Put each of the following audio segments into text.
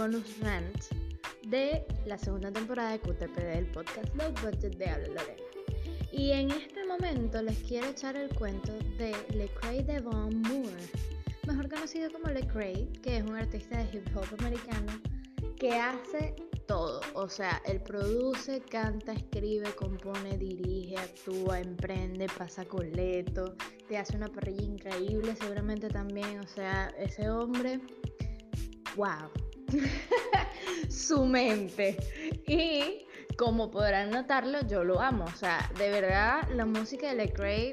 bonus rant de la segunda temporada de QTPD del podcast Low Budget de Habla Lorena. Y en este momento les quiero echar el cuento de Lecrae Devon Moore, mejor conocido como Lecrae, que es un artista de hip hop americano que hace todo. O sea, él produce, canta, escribe, compone, dirige, actúa, emprende, pasa coleto, te hace una parrilla increíble, seguramente también. O sea, ese hombre, wow. Su mente. Y como podrán notarlo, yo lo amo. O sea, de verdad, la música de Lecrae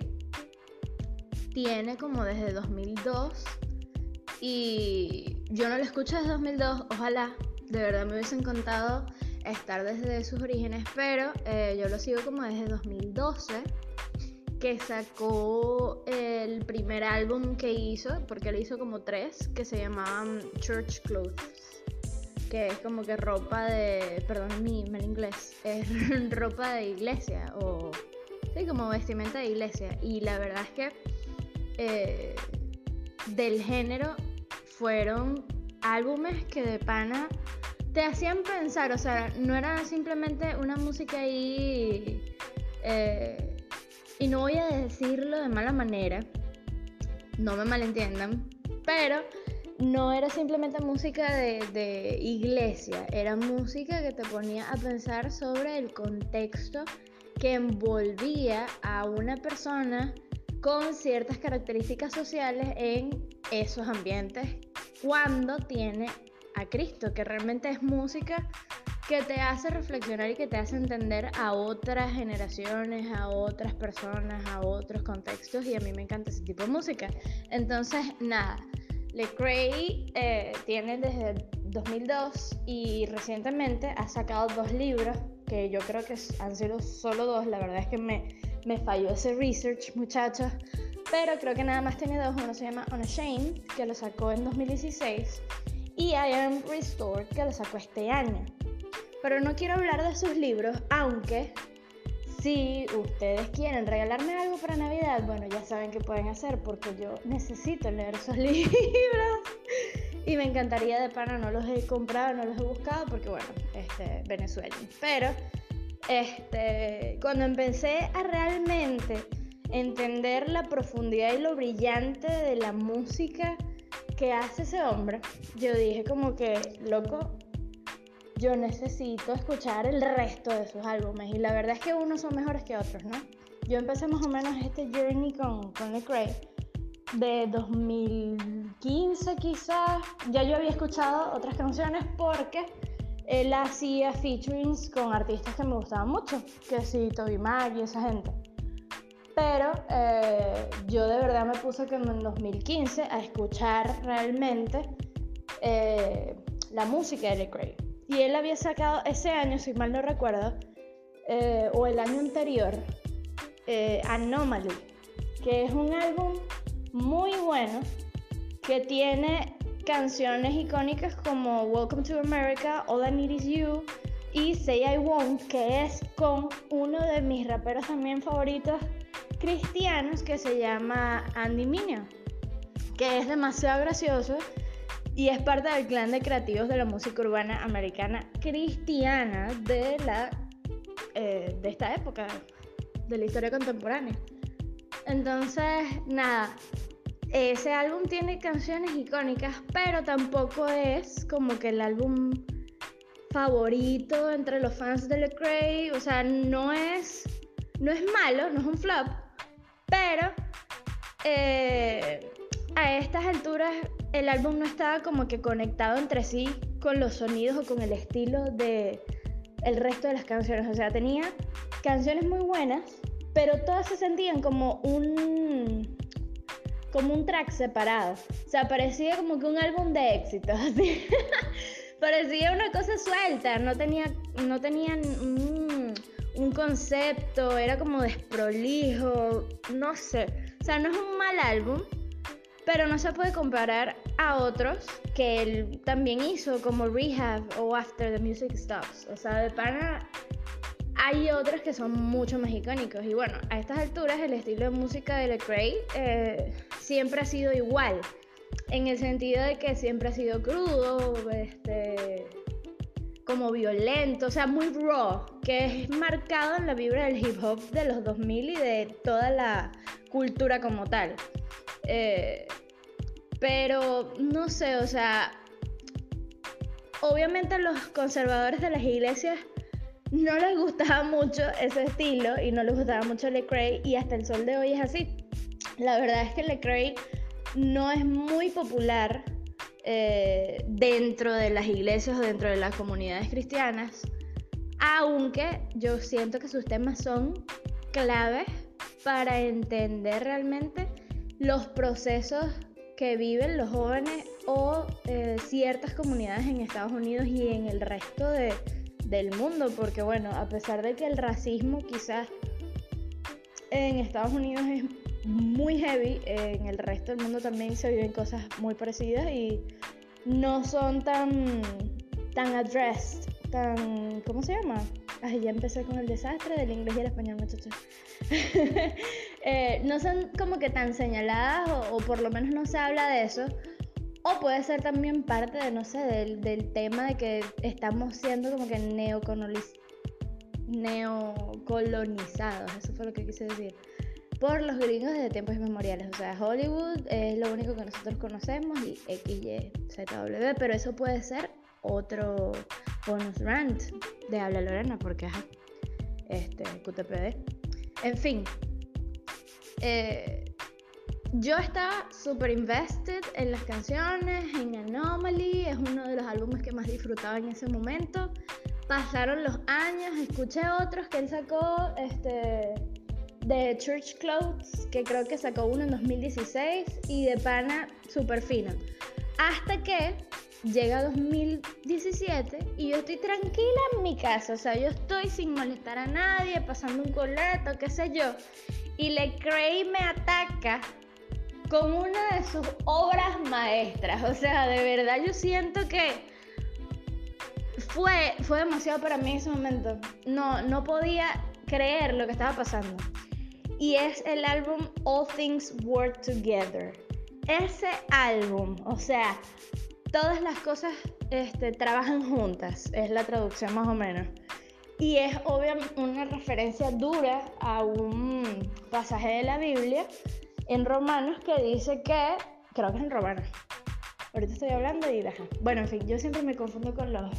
tiene como desde 2002 y yo no la escucho desde 2002, ojalá, de verdad me hubiesen contado estar desde sus orígenes, pero eh, yo lo sigo como desde 2012, que sacó el primer álbum que hizo, porque él hizo como tres, que se llamaban Church Clothes, que es como que ropa de, perdón mi mal inglés, es ropa de iglesia, o sí, como vestimenta de iglesia, y la verdad es que eh, del género fueron álbumes que de pana te hacían pensar, o sea, no era simplemente una música ahí, eh, y no voy a decirlo de mala manera, no me malentiendan, pero no era simplemente música de, de, iglesia, era música que te ponía a pensar sobre el contexto que envolvía a una persona con ciertas características sociales en esos ambientes cuando tiene a Cristo, que realmente es música que te hace reflexionar y que te hace entender a otras generaciones, a otras personas, a otros contextos y a mí me encanta ese tipo de música. Entonces, nada, Lecrae eh, tiene desde 2002 y recientemente ha sacado dos libros que yo creo que han sido solo dos, la verdad es que me, me falló ese research, muchachos, pero creo que nada más tiene dos. Uno se llama Unashamed, que lo sacó en 2016, y I Am Restored, que lo sacó este año. Pero no quiero hablar de sus libros, aunque si ustedes quieren regalarme algo para Navidad, bueno, ya saben qué pueden hacer, porque yo necesito leer esos libros. Y me encantaría de pana, no los he comprado, no los he buscado, porque bueno, este, Venezuela. Pero este, cuando empecé a realmente entender la profundidad y lo brillante de la música que hace ese hombre, yo dije como que, loco, yo necesito escuchar el resto de sus álbumes. Y la verdad es que unos son mejores que otros, ¿no? Yo empecé más o menos este journey con, con Lecrae de 2015 quizás. Ya yo había escuchado otras canciones porque él hacía featurings con artistas que me gustaban mucho, que sí, Toby Mac y esa gente. Pero eh, yo de verdad me puse como en 2015 a escuchar realmente eh, la música de Lecrae. Y él había sacado ese año, si mal no recuerdo, eh, o el año anterior, Anomaly, que es un álbum muy bueno que tiene canciones icónicas como Welcome to America, All I Need Is You y Say I Won't, que es con uno de mis raperos también favoritos cristianos que se llama Andy Mineo, que es demasiado gracioso y es parte del clan de creativos de la música urbana americana cristiana de, la, eh, de esta época, de la historia contemporánea. Entonces, nada, ese álbum tiene canciones icónicas, pero tampoco es como que el álbum favorito entre los fans de Lecrae. O sea, no es, no es malo, no es un flop, pero eh, a estas alturas el álbum no estaba como que conectado entre sí con los sonidos o con el estilo de el resto de las canciones. O sea, tenía canciones muy buenas, pero todas se sentían como un como un track separado. O sea, parecía como que un álbum de éxitos, parecía una cosa suelta, no tenía, no tenían un, un concepto, era como desprolijo, no sé. O sea, no es un mal álbum, pero no se puede comparar a otros que él también hizo, como Rehab o After the Music Stops. O sea, de pana hay otros que son mucho más icónicos. Y bueno, a estas alturas el estilo de música de Lecrae eh, siempre ha sido igual. en el sentido de que siempre ha sido crudo, este, como violento, o sea, muy raw, que es marcado en la vibra del hip hop de los 2000 y de toda la cultura como tal. Eh, pero no sé, o sea, obviamente los conservadores de las iglesias no les gustaba mucho ese estilo y no les gustaba mucho Lecrae y hasta el sol de hoy es así. La verdad es que Lecrae no es muy popular eh, dentro de las iglesias o dentro de las comunidades cristianas, aunque yo siento que sus temas son claves para entender realmente los procesos que viven los jóvenes o eh, ciertas comunidades en Estados Unidos y en el resto de, del mundo, porque bueno, a pesar de que el racismo quizás en Estados Unidos es muy heavy, en el resto del mundo también se viven cosas muy parecidas y no son tan, tan addressed, tan, ¿cómo se llama? Ay, ya empecé con el desastre del inglés y el español, muchachos. Eh, no son como que tan señaladas o, por lo menos no se habla de eso. O puede ser también parte de, no sé, del, del tema de que estamos siendo como que neocolonizados. Eso fue lo que quise decir. Por los gringos desde tiempos inmemoriales. O sea, Hollywood es lo único que nosotros conocemos y XY, ZW. Pero eso puede ser otro bonus rant de Habla Lorena, porque ajá, este, QTPD. En fin, eh, yo estaba súper invested en las canciones, en Anomaly, es uno de los álbumes que más disfrutaba en ese momento. Pasaron los años, escuché otros que él sacó, este, de Church Clothes, que creo que sacó uno en 2016, y de Pana, súper fino. Hasta que llega 2017 y yo estoy tranquila en mi casa, o sea, yo estoy sin molestar a nadie, pasando un coleto, qué sé yo, y Lecrae me ataca con una de sus obras maestras, o sea, de verdad yo siento que fue, fue demasiado para mí ese momento, no, no podía creer lo que estaba pasando. Y es el álbum All Things Work Together. Ese álbum, o sea, todas las cosas este, trabajan juntas, es la traducción más o menos. Y es obviamente una referencia dura a un pasaje de la Biblia en Romanos que dice que, creo que es en Romanos, ahorita estoy hablando y deja. Bueno, en fin, yo siempre me confundo con los,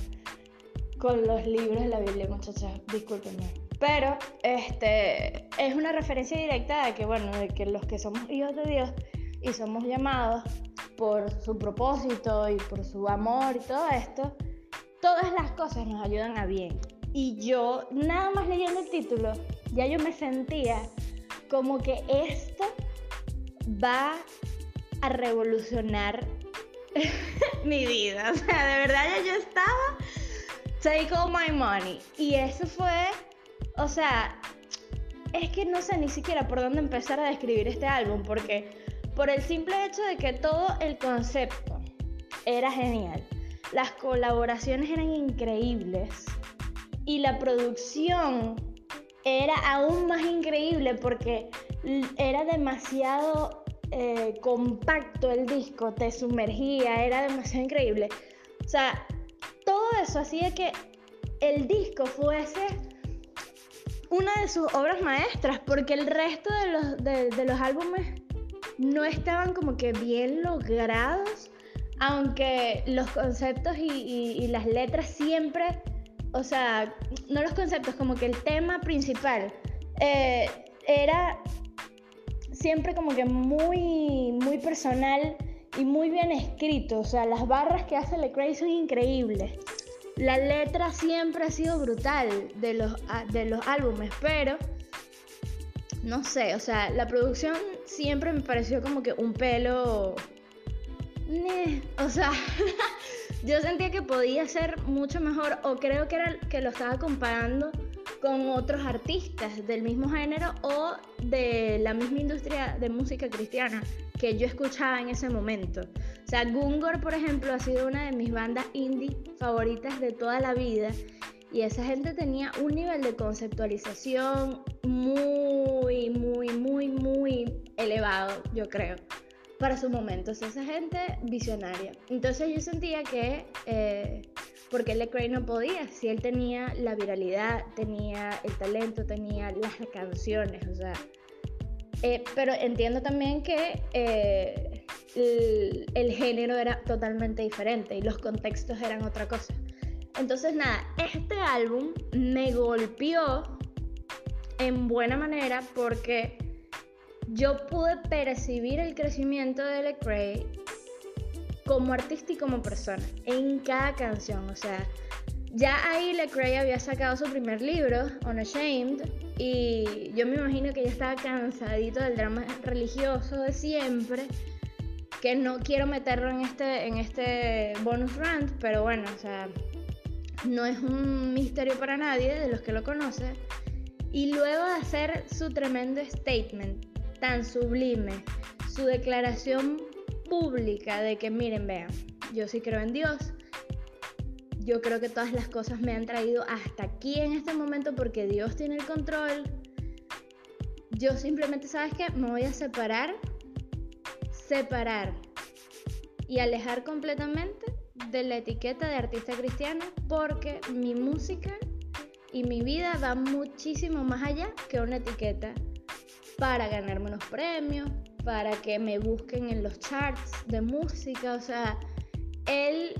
con los libros de la Biblia, muchachas, discúlpenme. Pero este, es una referencia directa de que, bueno, de que los que somos hijos de Dios y somos llamados por su propósito y por su amor y todo esto, todas las cosas nos ayudan a bien. Y yo, nada más leyendo el título, ya yo me sentía como que esto va a revolucionar mi vida. O sea, de verdad ya yo estaba, take all my money. Y eso fue, o sea, es que no sé ni siquiera por dónde empezar a describir este álbum, porque por el simple hecho de que todo el concepto era genial. Las colaboraciones eran increíbles y la producción era aún más increíble porque era demasiado eh, compacto el disco, te sumergía, era demasiado increíble. O sea, todo eso hacía que el disco fuese una de sus obras maestras, porque el resto de los, de los álbumes no estaban como que bien logrados, aunque los conceptos y, las letras siempre, o sea, no los conceptos, como que el tema principal eh, era siempre como que muy, muy personal y muy bien escrito. O sea, las barras que hace Lecrae son increíbles. La letra siempre ha sido brutal de los, de los álbumes, pero no sé, o sea, la producción siempre me pareció como que un pelo... O sea, yo sentía que podía ser mucho mejor o creo que era que lo estaba comparando con otros artistas del mismo género o de la misma industria de música cristiana que yo escuchaba en ese momento. O sea, Gungor, por ejemplo, ha sido una de mis bandas indie favoritas de toda la vida y esa gente tenía un nivel de conceptualización muy, muy, muy, muy elevado, yo creo. Para su momento, o esa gente visionaria. Entonces yo sentía que, eh, porque Lecrae no podía, si él tenía la viralidad, tenía el talento, tenía las canciones, o sea, eh, pero entiendo también que eh, el, género era totalmente diferente y los contextos eran otra cosa. Entonces nada, este álbum me golpeó en buena manera porque yo pude percibir el crecimiento de Lecrae como artista y como persona en cada canción. O sea, ya ahí Lecrae había sacado su primer libro, Unashamed, y yo me imagino que ya estaba cansadito del drama religioso de siempre. Que no quiero meterlo en este, en este bonus rant, pero bueno, o sea, no es un misterio para nadie de los que lo conocen. Y luego de hacer su tremendo statement, tan sublime, su declaración pública de que miren, vean, yo sí creo en Dios, yo creo que todas las cosas me han traído hasta aquí en este momento porque Dios tiene el control. Yo simplemente, ¿sabes qué? Me voy a separar, separar y alejar completamente de la etiqueta de artista cristiano porque mi música y mi vida va muchísimo más allá que una etiqueta para ganarme unos premios, para que me busquen en los charts de música. O sea, él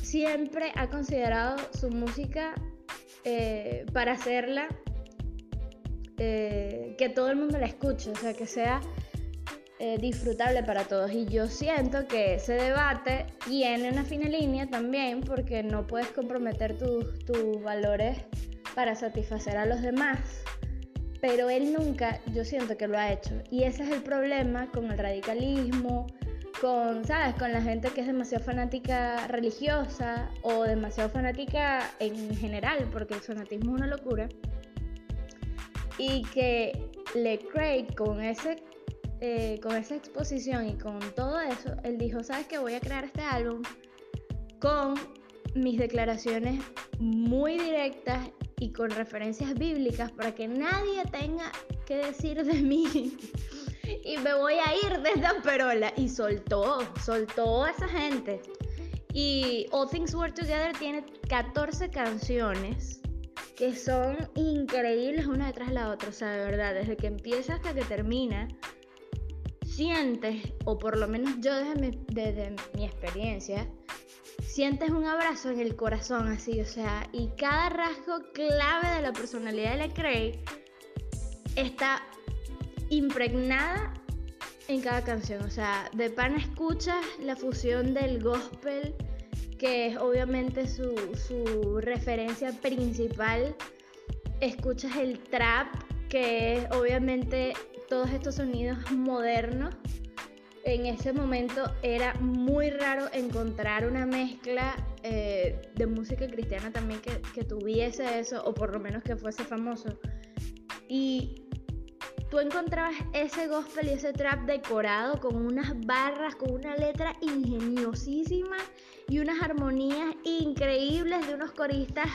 siempre ha considerado su música eh, para hacerla eh, que todo el mundo la escuche, o sea, que sea eh, disfrutable para todos. Y yo siento que ese debate tiene una fina línea también porque no puedes comprometer tus valores para satisfacer a los demás. Pero él nunca, yo siento que lo ha hecho. Y ese es el problema con el radicalismo, con, ¿sabes? Con la gente que es demasiado fanática religiosa o demasiado fanática en general, porque el fanatismo es una locura. Y que Le Craig con, ese, eh, con esa exposición y con todo eso, él dijo, ¿sabes qué? Voy a crear este álbum con mis declaraciones muy directas y con referencias bíblicas para que nadie tenga que decir de mí y me voy a ir de esta perola. Y soltó, soltó a esa gente. Y All Things Work Together tiene 14 canciones que son increíbles una detrás de la otra. O sea, de verdad, desde que empieza hasta que termina, sientes, o por lo menos yo desde mi, desde mi experiencia, sientes un abrazo en el corazón así, o sea, y cada rasgo clave de la personalidad de la Craig está impregnada en cada canción. O sea, de pana escuchas la fusión del gospel, que es obviamente su, su referencia principal. Escuchas el trap, que es obviamente todos estos sonidos modernos. En ese momento era muy raro encontrar una mezcla eh, de música cristiana también que, que tuviese eso, o por lo menos que fuese famoso. Y tú encontrabas ese gospel y ese trap decorado con unas barras, con una letra ingeniosísima y unas armonías increíbles de unos coristas,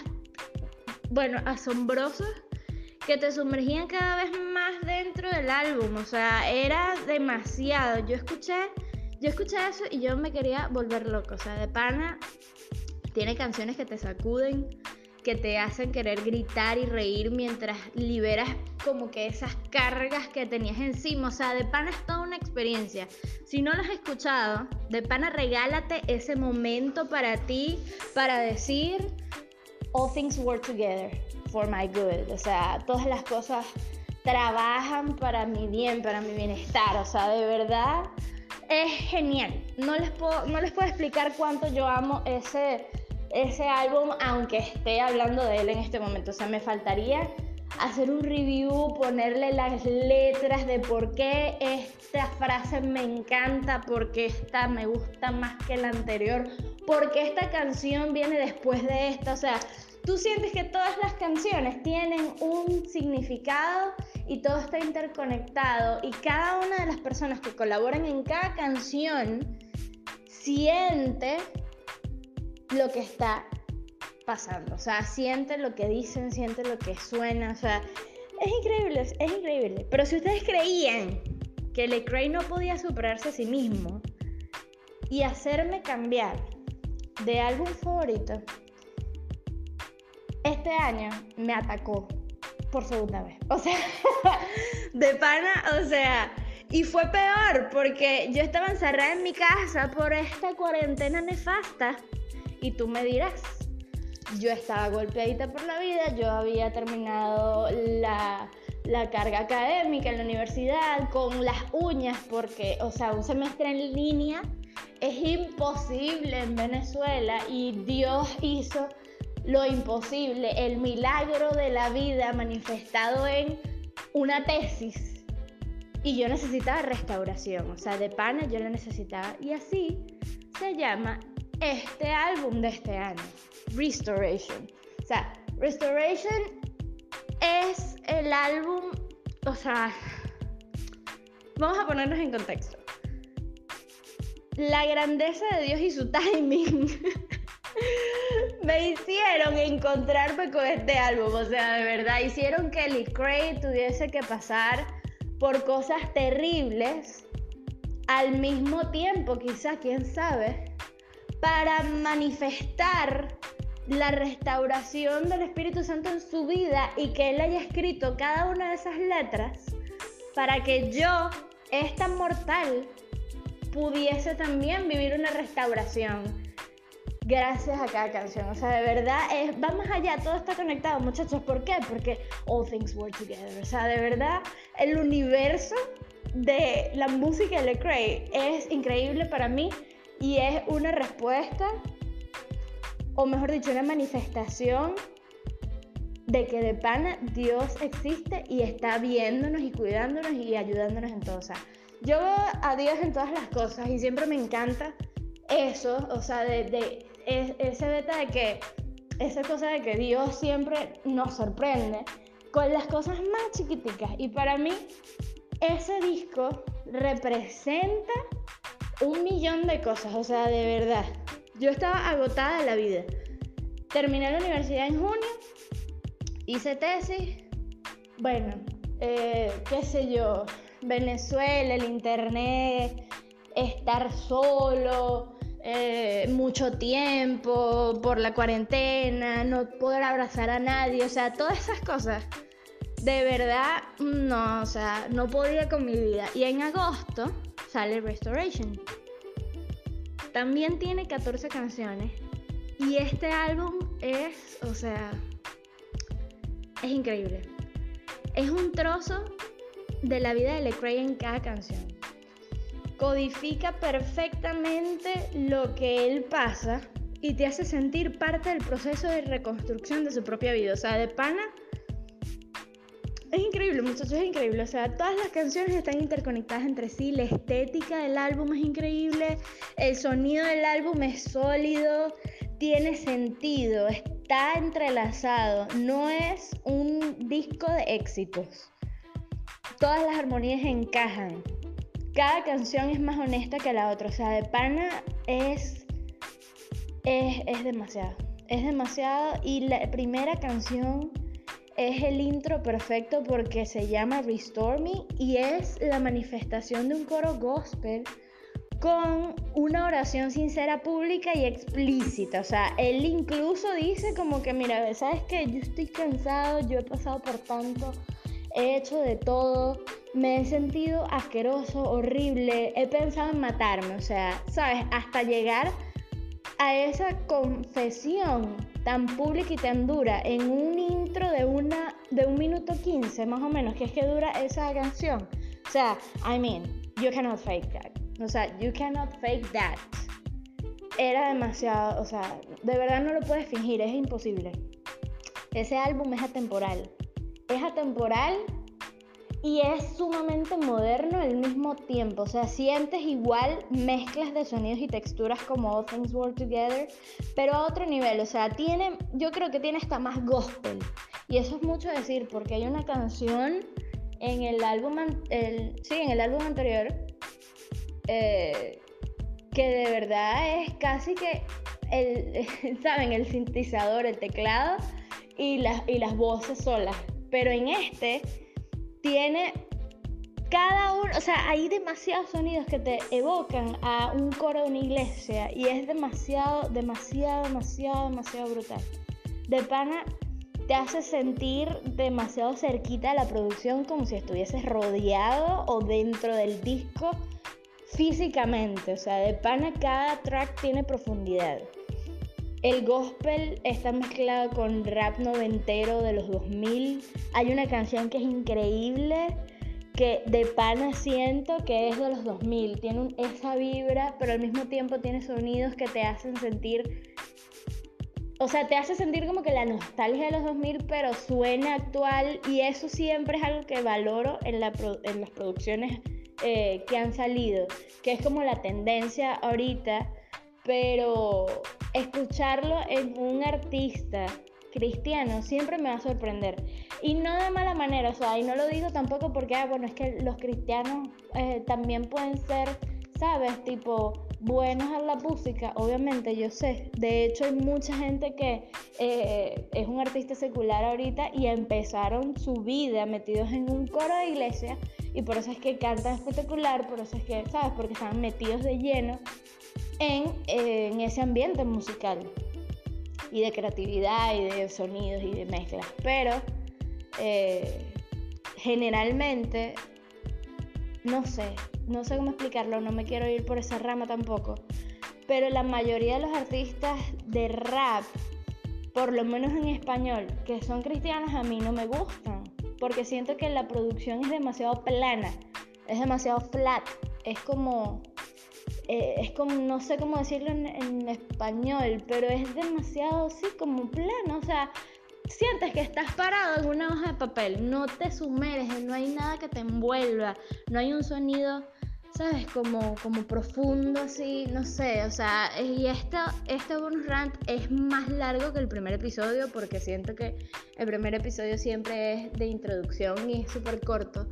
bueno, asombrosos que te sumergían cada vez más dentro del álbum, o sea, era demasiado. Yo escuché, yo escuché eso y yo me quería volver loco, o sea, de pana tiene canciones que te sacuden, que te hacen querer gritar y reír mientras liberas como que esas cargas que tenías encima. O sea, de pana es toda una experiencia. Si no lo has escuchado, de pana regálate ese momento para ti, para decir, all things work together for my good. O sea, todas las cosas trabajan para mi bien, para mi bienestar. O sea, de verdad es genial. No les puedo, no les puedo explicar cuánto yo amo ese ese álbum, aunque esté hablando de él en este momento. O sea, me faltaría hacer un review, ponerle las letras de por qué esta frase me encanta, por qué esta me gusta más que la anterior, por qué esta canción viene después de esta. O sea, tú sientes que todas las canciones tienen un significado y todo está interconectado y cada una de las personas que colaboran en cada canción siente lo que está pasando. O sea, siente lo que dicen, siente lo que suena. O sea, es increíble, es increíble. Pero si ustedes creían que Lecrae no podía superarse a sí mismo y hacerme cambiar de álbum favorito, este año me atacó por segunda vez. O sea, de pana, o sea, y fue peor porque yo estaba encerrada en mi casa por esta cuarentena nefasta y tú me dirás, yo estaba golpeadita por la vida, yo había terminado la, la carga académica en la universidad con las uñas porque, o sea, un semestre en línea es imposible en Venezuela y Dios hizo lo imposible, el milagro de la vida manifestado en una tesis. Y yo necesitaba restauración, o sea, de pana yo la necesitaba. Y así se llama este álbum de este año, Restoration. O sea, Restoration es el álbum, o sea, vamos a ponernos en contexto. La grandeza de Dios y su timing me hicieron encontrarme con este álbum. O sea, de verdad, hicieron que Lee Craig tuviese que pasar por cosas terribles al mismo tiempo, quizás, quién sabe, para manifestar la restauración del Espíritu Santo en su vida y que Él haya escrito cada una de esas letras para que yo, esta mortal, pudiese también vivir una restauración gracias a cada canción. O sea, de verdad, es, va más allá, todo está conectado, muchachos. ¿Por qué? Porque all things work together. O sea, de verdad, el universo de la música de Lecrae es increíble para mí y es una respuesta, o mejor dicho, una manifestación de que de pana Dios existe y está viéndonos y cuidándonos y ayudándonos en todo. O sea, yo veo a Dios en todas las cosas y siempre me encanta eso, o sea, de, de ese beta de que, esa cosa de que Dios siempre nos sorprende con las cosas más chiquiticas. Y para mí, ese disco representa un millón de cosas, o sea, de verdad. Yo estaba agotada de la vida. Terminé la universidad en junio, hice tesis, bueno, eh, qué sé yo, Venezuela, el internet, estar solo, eh, mucho tiempo por la cuarentena, no poder abrazar a nadie, o sea, todas esas cosas. De verdad, no, o sea, no podía con mi vida. Y en agosto sale Restoration. También tiene 14 canciones. Y este álbum es, o sea, es increíble. Es un trozo de la vida de Lecrae en cada canción codifica perfectamente lo que él pasa y te hace sentir parte del proceso de reconstrucción de su propia vida. O sea, de pana. Es increíble, muchachos, es increíble. O sea, todas las canciones están interconectadas entre sí. La estética del álbum es increíble. El sonido del álbum es sólido. Tiene sentido. Está entrelazado. No es un disco de éxitos. Todas las armonías encajan cada canción es más honesta que la otra. O sea, de pana es, es, demasiado. Es demasiado. Y la primera canción es el intro perfecto porque se llama Restore Me y es la manifestación de un coro gospel con una oración sincera, pública y explícita. O sea, él incluso dice como que, mira, sabes que yo estoy cansado, yo he pasado por tanto, he hecho de todo, me he sentido asqueroso, horrible, he pensado en matarme, o sea, ¿sabes? Hasta llegar a esa confesión tan pública y tan dura en un intro de, una, de un minuto 15 más o menos, que es que dura esa canción. O sea, I mean, you cannot fake that. O sea, you cannot fake that. Era demasiado, o sea, de verdad no lo puedes fingir, es imposible. Ese álbum es atemporal. Es atemporal y es sumamente moderno al mismo tiempo. O sea, sientes igual mezclas de sonidos y texturas como All Things Work Together, pero a otro nivel. O sea, tiene, yo creo que tiene hasta más gospel. Y eso es mucho decir, porque hay una canción en el álbum, el, sí, en el álbum anterior, eh, que de verdad es casi que el, ¿saben? El sintetizador, el teclado y las, y las voces solas. Pero en este tiene cada uno, o sea, hay demasiados sonidos que te evocan a un coro de una iglesia y es demasiado, demasiado, demasiado, demasiado brutal. De pana te hace sentir demasiado cerquita de la producción como si estuvieses rodeado o dentro del disco físicamente, o sea, de pana cada track tiene profundidad. El gospel está mezclado con rap noventero de los 2000. Hay una canción que es increíble, que de pana siento que es de los 2000. Tiene esa vibra, pero al mismo tiempo tiene sonidos que te hacen sentir... O sea, te hace sentir como que la nostalgia de los 2000, pero suena actual y eso siempre es algo que valoro en, la, en las producciones eh, que han salido, que es como la tendencia ahorita, pero escucharlo en un artista cristiano siempre me va a sorprender. Y no de mala manera, o sea, y no lo digo tampoco porque, ah, bueno, es que los cristianos eh, también pueden ser, ¿sabes? Tipo, buenos a la música, obviamente, yo sé. De hecho, hay mucha gente que eh, es un artista secular ahorita y empezaron su vida metidos en un coro de iglesia y por eso es que cantan espectacular, por eso es que, ¿sabes? Porque están metidos de lleno en, en ese ambiente musical y de creatividad y de sonidos y de mezclas. Pero eh, generalmente, no sé, no sé cómo explicarlo, no me quiero ir por esa rama tampoco, pero la mayoría de los artistas de rap, por lo menos en español, que son cristianos, a mí no me gustan, porque siento que la producción es demasiado plana, es demasiado flat, es como, eh, es como, no sé cómo decirlo en, español, pero es demasiado, sí, como plano, o sea, sientes que estás parado en una hoja de papel, no te sumerges, no hay nada que te envuelva, no hay un sonido, ¿sabes? Como, como profundo, así, no sé, o sea, y este, este bonus rant es más largo que el primer episodio porque siento que el primer episodio siempre es de introducción y es súper corto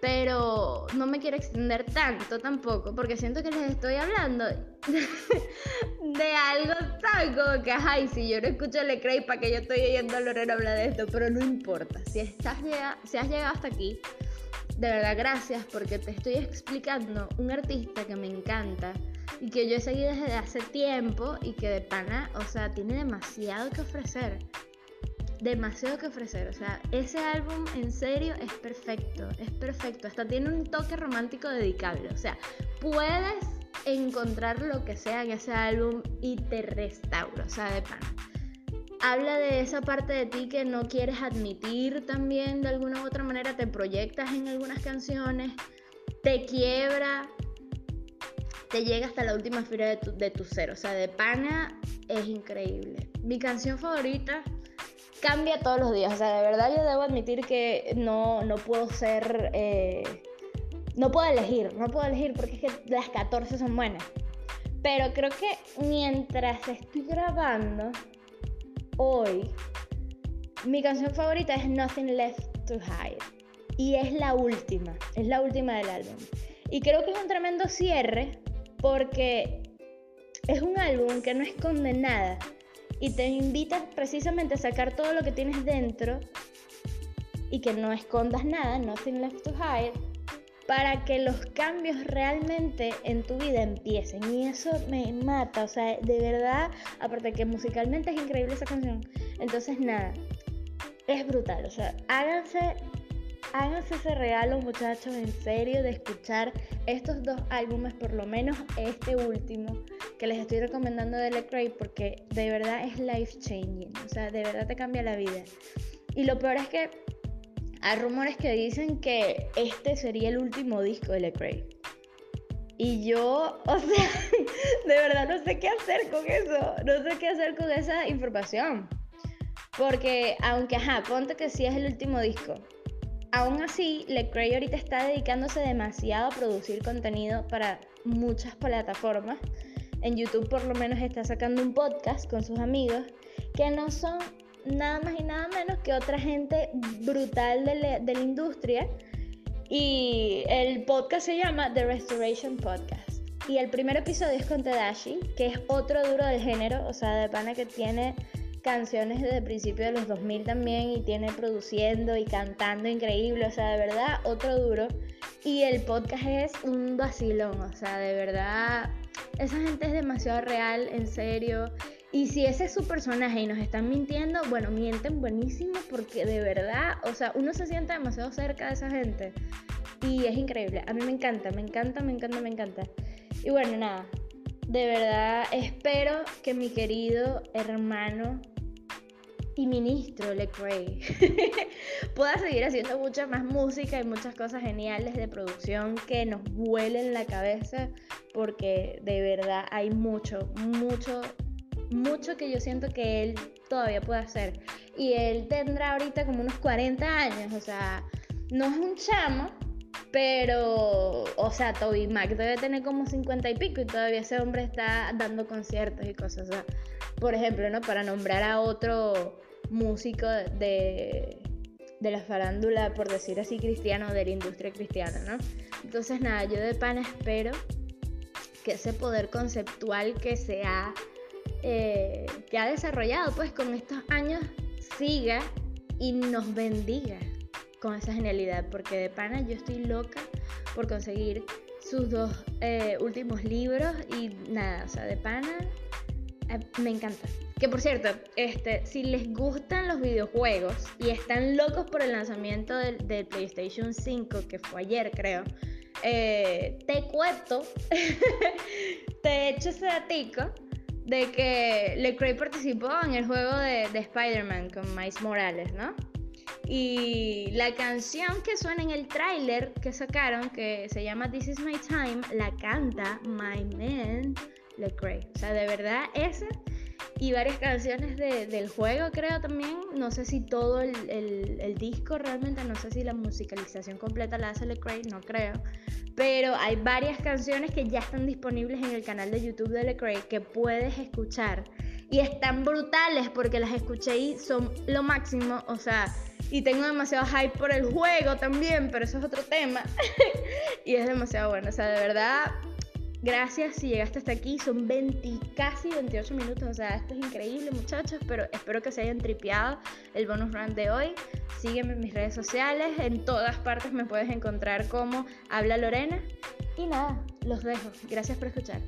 pero no me quiero extender tanto tampoco, porque siento que les estoy hablando de algo tan como que, ay, si yo no escucho Le Cray, ¿para que yo estoy oyendo a Lorena hablar de esto? Pero no importa, si, estás si has llegado hasta aquí, de verdad gracias, porque te estoy explicando un artista que me encanta y que yo he seguido desde hace tiempo y que de pana, o sea, tiene demasiado que ofrecer demasiado que ofrecer. O sea, ese álbum en serio es perfecto, es perfecto. Hasta tiene un toque romántico dedicable. O sea, puedes encontrar lo que sea en ese álbum y te restaura, o sea, de pan. Habla de esa parte de ti que no quieres admitir también de alguna u otra manera, te proyectas en algunas canciones, te quiebra, te llega hasta la última fila de tu, de tu ser. O sea, de pana es increíble. Mi canción favorita cambia todos los días. O sea, de verdad yo debo admitir que no, no puedo ser... Eh, no puedo elegir, no puedo elegir porque es que las 14 son buenas. Pero creo que mientras estoy grabando hoy, mi canción favorita es Nothing Left to Hide. Y es la última, es la última del álbum. Y creo que es un tremendo cierre porque es un álbum que no esconde nada y te invitas precisamente a sacar todo lo que tienes dentro y que no escondas nada, nothing left to hide, para que los cambios realmente en tu vida empiecen. Y eso me mata, o sea, de verdad, aparte que musicalmente es increíble esa canción. Entonces, nada, es brutal, o sea, háganse háganse ese regalo muchachos en serio de escuchar estos dos álbumes, por lo menos este último que les estoy recomendando de Lecrae porque de verdad es life changing, o sea, de verdad te cambia la vida. Y lo peor es que hay rumores que dicen que este sería el último disco de Lecrae. Y yo, o sea, de verdad no sé qué hacer con eso, no sé qué hacer con esa información. Porque aunque, ajá, ponte que sí es el último disco, Aún así, Lecrae ahorita está dedicándose demasiado a producir contenido para muchas plataformas. En YouTube por lo menos está sacando un podcast con sus amigos que no son nada más y nada menos que otra gente brutal de, la industria. Y el podcast se llama The Restoration Podcast. Y el primer episodio es con Tadashi, que es otro duro del género, o sea, de pana que tiene canciones desde el principio de los 2000 también y tiene produciendo y cantando increíble, o sea, de verdad, otro duro. Y el podcast es un vacilón, o sea, de verdad, esa gente es demasiado real, en serio. Y si ese es su personaje y nos están mintiendo, bueno, mienten buenísimo porque de verdad, o sea, uno se siente demasiado cerca de esa gente. Y es increíble. A mí me encanta, me encanta, me encanta, me encanta. Y bueno, nada. De verdad espero que mi querido hermano y ministro Lecrae pueda seguir haciendo mucha más música y muchas cosas geniales de producción que nos vuelen la cabeza porque de verdad hay mucho, mucho mucho que yo siento que él todavía puede hacer. Y él tendrá ahorita como unos 40 años, o sea, no es un chamo, pero, o sea, Toby Mac debe tener como 50 y pico y todavía ese hombre está dando conciertos y cosas. Por ejemplo, ¿no? Para nombrar a otro músico de, de la farándula, por decir así, cristiano, de la industria cristiana, ¿no? Entonces, nada, yo de pan espero que ese poder conceptual que se ha eh, que ha desarrollado pues con estos años siga y nos bendiga con esa genialidad, porque de pana yo estoy loca por conseguir sus dos eh, últimos libros y nada, o sea, de pana eh, me encanta. Que por cierto, este, si les gustan los videojuegos y están locos por el lanzamiento del, PlayStation 5, que fue ayer creo, te cuento, te echo ese datico de que LeCrae participó en el juego de, Spider-Man con Miles Morales, ¿no? Y la canción que suena en el tráiler que sacaron, que se llama This Is My Time, la canta My Man LeCrae. O sea, de verdad, esa y varias canciones del juego, creo también. No sé si todo el, el, disco realmente, no sé si la musicalización completa la hace LeCrae, no creo. Pero hay varias canciones que ya están disponibles en el canal de YouTube de LeCrae que puedes escuchar. Y están brutales porque las escuché y son lo máximo. O sea, y tengo demasiado hype por el juego también, pero eso es otro tema. y es demasiado bueno. O sea, de verdad, Gracias si llegaste hasta aquí, son 20, casi 28 minutos, o sea, esto es increíble muchachos, pero espero que se hayan tripeado el bonus run de hoy. Sígueme en mis redes sociales, en todas partes me puedes encontrar como Habla Lorena. Y nada, los dejo. Gracias por escuchar.